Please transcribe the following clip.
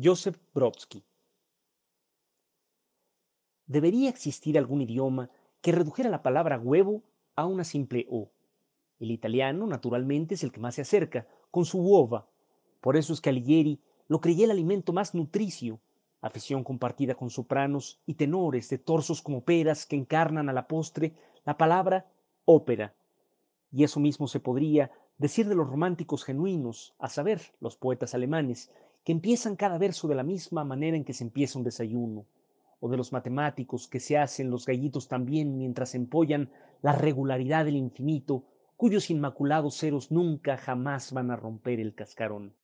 Joseph Brodsky. Debería existir algún idioma que redujera la palabra huevo a una simple O. El italiano, naturalmente, es el que más se acerca, con su uova. Por eso es que Alighieri lo creía el alimento más nutricio, afición compartida con sopranos y tenores de torsos como peras que encarnan a la postre la palabra ópera. Y eso mismo se podría decir de los románticos genuinos, a saber, los poetas alemanes, que empiezan cada verso de la misma manera en que se empieza un desayuno, o de los matemáticos que se hacen los gallitos también mientras empollan la regularidad del infinito, cuyos inmaculados ceros nunca jamás van a romper el cascarón.